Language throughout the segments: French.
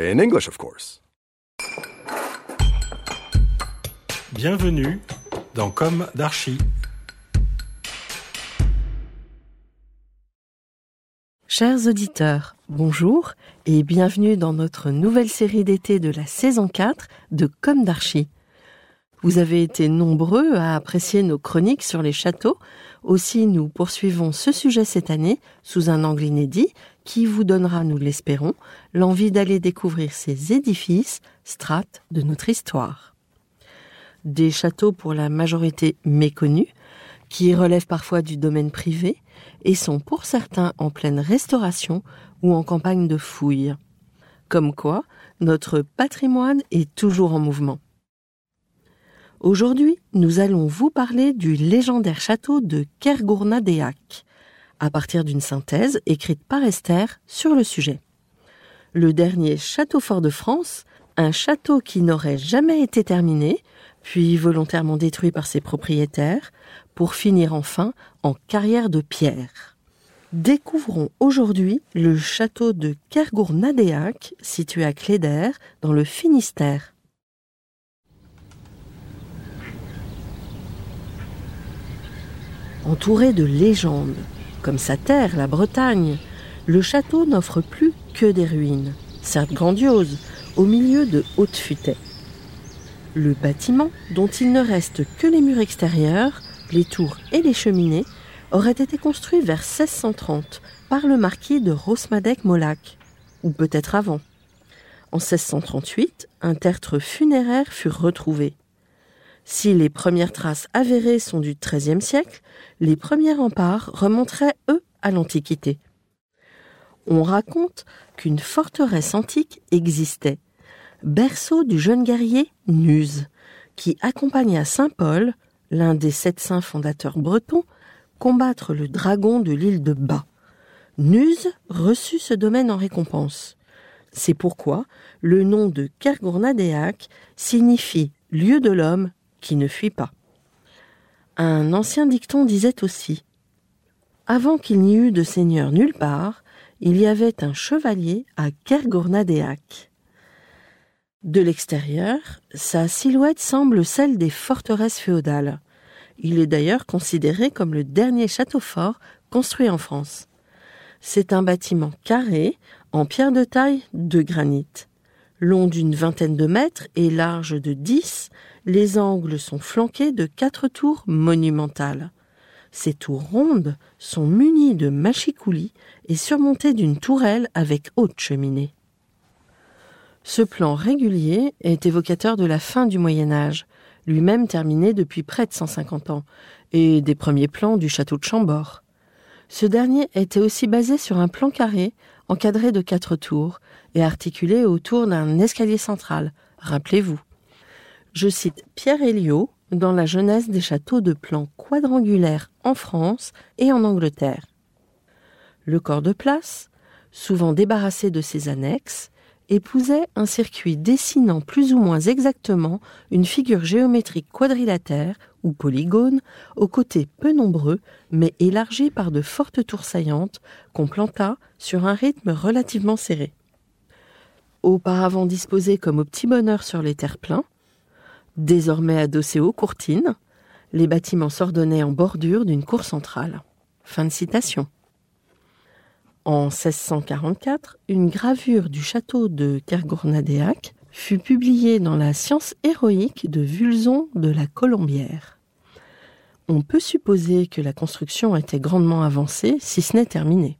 In English, of course. Bienvenue dans Comme d'Archi. Chers auditeurs, bonjour et bienvenue dans notre nouvelle série d'été de la saison 4 de Comme d'Archi. Vous avez été nombreux à apprécier nos chroniques sur les châteaux, aussi nous poursuivons ce sujet cette année sous un angle inédit qui vous donnera, nous l'espérons, l'envie d'aller découvrir ces édifices, strates de notre histoire. Des châteaux pour la majorité méconnus, qui relèvent parfois du domaine privé et sont pour certains en pleine restauration ou en campagne de fouilles. Comme quoi, notre patrimoine est toujours en mouvement. Aujourd'hui, nous allons vous parler du légendaire château de Kergournadeac, à partir d'une synthèse écrite par Esther sur le sujet. Le dernier château fort de France, un château qui n'aurait jamais été terminé, puis volontairement détruit par ses propriétaires, pour finir enfin en carrière de pierre. Découvrons aujourd'hui le château de Kergournadeac, situé à Cléder, dans le Finistère. Entouré de légendes, comme sa terre, la Bretagne, le château n'offre plus que des ruines, certes grandioses, au milieu de hautes futaies. Le bâtiment, dont il ne reste que les murs extérieurs, les tours et les cheminées, aurait été construit vers 1630 par le marquis de Rosmadec-Molac, ou peut-être avant. En 1638, un tertre funéraire fut retrouvé. Si les premières traces avérées sont du XIIIe siècle, les premiers remparts remonteraient, eux, à l'Antiquité. On raconte qu'une forteresse antique existait, berceau du jeune guerrier Nuse, qui accompagna Saint Paul, l'un des sept saints fondateurs bretons, combattre le dragon de l'île de Bas. Nuse reçut ce domaine en récompense. C'est pourquoi le nom de Kergournadeac signifie lieu de l'homme qui ne fuit pas. Un ancien dicton disait aussi Avant qu'il n'y eût de seigneur nulle part, il y avait un chevalier à Kergournadeac. De l'extérieur, sa silhouette semble celle des forteresses féodales. Il est d'ailleurs considéré comme le dernier château fort construit en France. C'est un bâtiment carré, en pierre de taille de granit. Long d'une vingtaine de mètres et large de dix, les angles sont flanqués de quatre tours monumentales. Ces tours rondes sont munies de machicoulis et surmontées d'une tourelle avec haute cheminée. Ce plan régulier est évocateur de la fin du Moyen Âge, lui-même terminé depuis près de 150 ans, et des premiers plans du château de Chambord. Ce dernier était aussi basé sur un plan carré, encadré de quatre tours, et articulé autour d'un escalier central, rappelez-vous. Je cite Pierre Héliot dans la jeunesse des châteaux de plan quadrangulaire en France et en Angleterre. Le corps de place, souvent débarrassé de ses annexes, épousait un circuit dessinant plus ou moins exactement une figure géométrique quadrilatère ou polygone, aux côtés peu nombreux, mais élargis par de fortes tours saillantes qu'on planta sur un rythme relativement serré. Auparavant disposés comme au petit bonheur sur les terre-pleins, désormais adossés aux courtines, les bâtiments s'ordonnaient en bordure d'une cour centrale. Fin de citation. En 1644, une gravure du château de Kergournadéac fut publiée dans la Science héroïque de Vulson de la Colombière. On peut supposer que la construction était grandement avancée, si ce n'est terminée.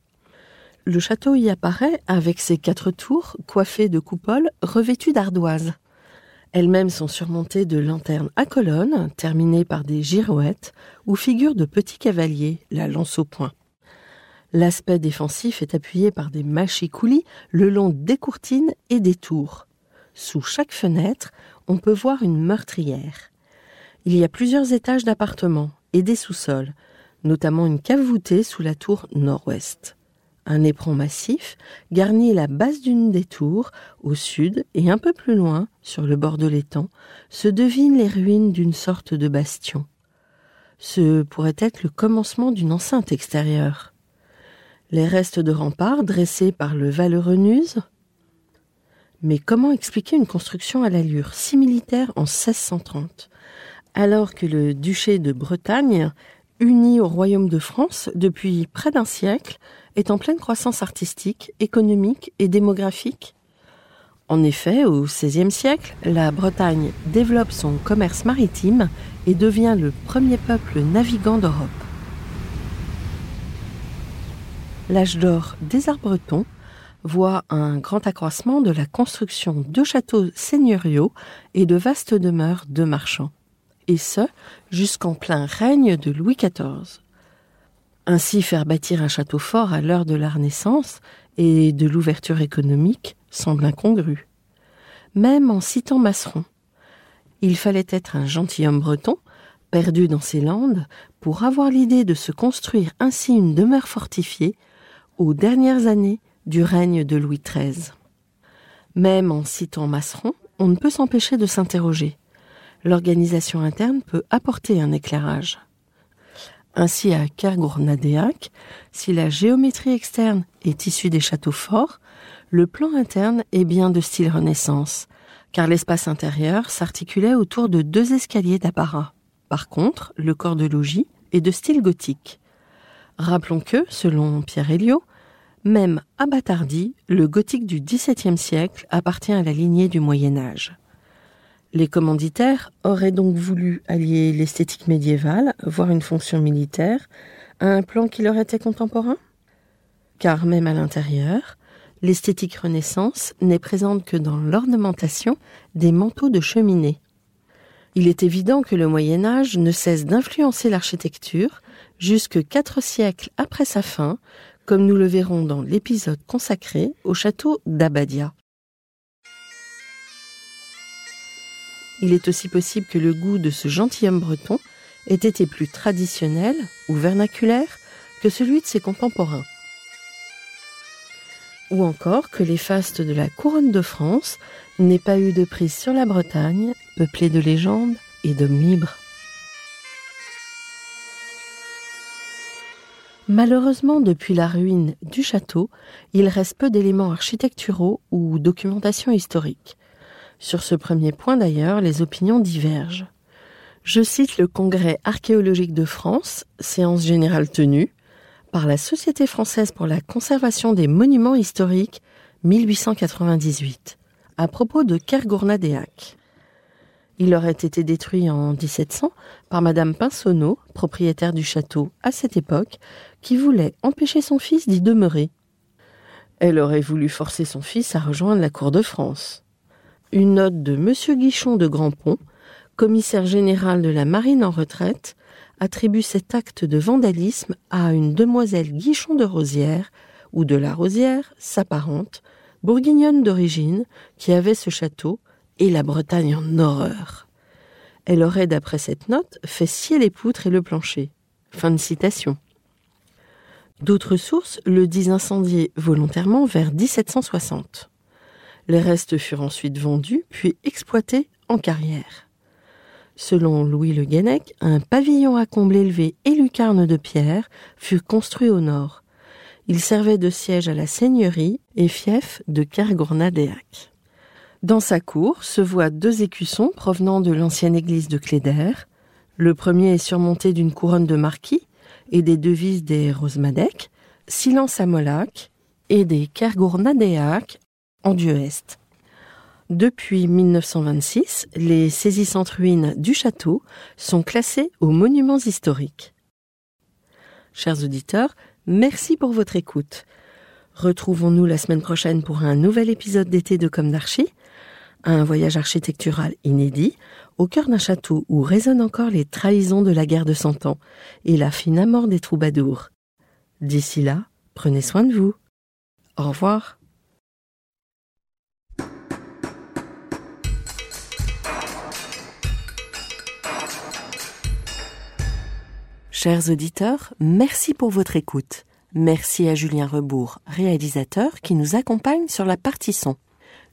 Le château y apparaît avec ses quatre tours coiffées de coupoles revêtues d'ardoises. Elles-mêmes sont surmontées de lanternes à colonnes, terminées par des girouettes, ou figures de petits cavaliers, la lance au poing. L'aspect défensif est appuyé par des mâchicoulis le long des courtines et des tours. Sous chaque fenêtre, on peut voir une meurtrière. Il y a plusieurs étages d'appartements et des sous-sols, notamment une cave voûtée sous la tour nord-ouest. Un éperon massif garnit la base d'une des tours, au sud et un peu plus loin, sur le bord de l'étang, se devinent les ruines d'une sorte de bastion. Ce pourrait être le commencement d'une enceinte extérieure. Les restes de remparts dressés par le Valeurenuse Mais comment expliquer une construction à l'allure si militaire en 1630, alors que le duché de Bretagne, uni au royaume de France depuis près d'un siècle, est en pleine croissance artistique, économique et démographique? En effet, au XVIe siècle, la Bretagne développe son commerce maritime et devient le premier peuple navigant d'Europe. L'âge d'or des arts bretons voit un grand accroissement de la construction de châteaux seigneuriaux et de vastes demeures de marchands, et ce jusqu'en plein règne de Louis XIV. Ainsi faire bâtir un château fort à l'heure de la Renaissance et de l'ouverture économique semble incongru. Même en citant Masseron, il fallait être un gentilhomme breton, perdu dans ses landes, pour avoir l'idée de se construire ainsi une demeure fortifiée aux dernières années du règne de Louis XIII. Même en citant Masseron, on ne peut s'empêcher de s'interroger. L'organisation interne peut apporter un éclairage. Ainsi, à Kergournadéac, si la géométrie externe est issue des châteaux forts, le plan interne est bien de style Renaissance, car l'espace intérieur s'articulait autour de deux escaliers d'apparat. Par contre, le corps de logis est de style gothique. Rappelons que, selon Pierre Héliot, même à Batardi, le gothique du XVIIe siècle appartient à la lignée du Moyen Âge. Les commanditaires auraient donc voulu allier l'esthétique médiévale, voire une fonction militaire, à un plan qui leur était contemporain? Car même à l'intérieur, l'esthétique renaissance n'est présente que dans l'ornementation des manteaux de cheminée. Il est évident que le Moyen Âge ne cesse d'influencer l'architecture jusque quatre siècles après sa fin, comme nous le verrons dans l'épisode consacré au château d'Abadia. Il est aussi possible que le goût de ce gentilhomme breton ait été plus traditionnel ou vernaculaire que celui de ses contemporains. Ou encore que les fastes de la couronne de France n'aient pas eu de prise sur la Bretagne, peuplée de légendes et d'hommes libres. Malheureusement, depuis la ruine du château, il reste peu d'éléments architecturaux ou documentation historique. Sur ce premier point d'ailleurs, les opinions divergent. Je cite le Congrès archéologique de France, séance générale tenue, par la Société française pour la conservation des monuments historiques 1898, à propos de Kergournadéac. Il aurait été détruit en 1700 par Madame Pinsonneau, propriétaire du château à cette époque, qui voulait empêcher son fils d'y demeurer. Elle aurait voulu forcer son fils à rejoindre la cour de France. Une note de Monsieur Guichon de Grandpont, commissaire général de la marine en retraite, attribue cet acte de vandalisme à une demoiselle Guichon de Rosière, ou de la Rosière, sa parente, bourguignonne d'origine, qui avait ce château, et la Bretagne en horreur. Elle aurait, d'après cette note, fait scier les poutres et le plancher. Fin de citation. D'autres sources le disent incendié volontairement vers 1760. Les restes furent ensuite vendus, puis exploités en carrière. Selon Louis Le Guenec, un pavillon à comble élevé et lucarne de pierre fut construit au nord. Il servait de siège à la seigneurie et fief de. Dans sa cour se voient deux écussons provenant de l'ancienne église de Cléder. Le premier est surmonté d'une couronne de marquis et des devises des Rosemadec, Silence à Molac et des Kergournadeac en dieu est. Depuis 1926, les saisissantes ruines du château sont classées aux monuments historiques. Chers auditeurs, merci pour votre écoute. Retrouvons-nous la semaine prochaine pour un nouvel épisode d'été de Comme d'Archie, un voyage architectural inédit au cœur d'un château où résonnent encore les trahisons de la guerre de Cent Ans et la fine amour des troubadours. D'ici là, prenez soin de vous. Au revoir. Chers auditeurs, merci pour votre écoute. Merci à Julien Rebourg, réalisateur, qui nous accompagne sur la partie son.